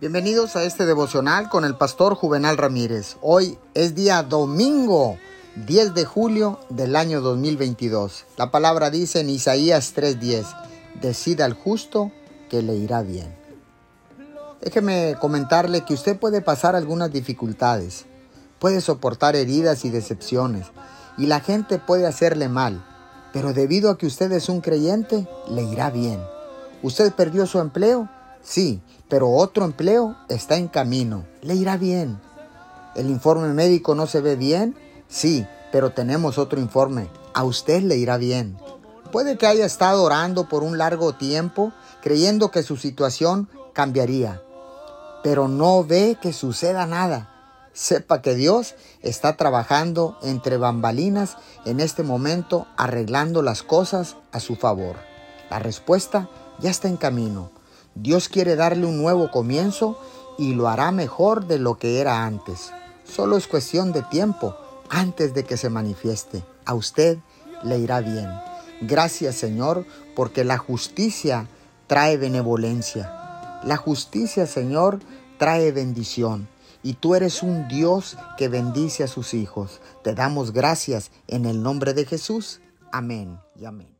Bienvenidos a este devocional con el pastor Juvenal Ramírez. Hoy es día domingo 10 de julio del año 2022. La palabra dice en Isaías 3:10, decida al justo que le irá bien. Déjeme comentarle que usted puede pasar algunas dificultades, puede soportar heridas y decepciones, y la gente puede hacerle mal, pero debido a que usted es un creyente, le irá bien. ¿Usted perdió su empleo? Sí, pero otro empleo está en camino. Le irá bien. ¿El informe médico no se ve bien? Sí, pero tenemos otro informe. A usted le irá bien. Puede que haya estado orando por un largo tiempo creyendo que su situación cambiaría, pero no ve que suceda nada. Sepa que Dios está trabajando entre bambalinas en este momento arreglando las cosas a su favor. La respuesta ya está en camino. Dios quiere darle un nuevo comienzo y lo hará mejor de lo que era antes. Solo es cuestión de tiempo antes de que se manifieste. A usted le irá bien. Gracias Señor, porque la justicia trae benevolencia. La justicia, Señor, trae bendición. Y tú eres un Dios que bendice a sus hijos. Te damos gracias en el nombre de Jesús. Amén y amén.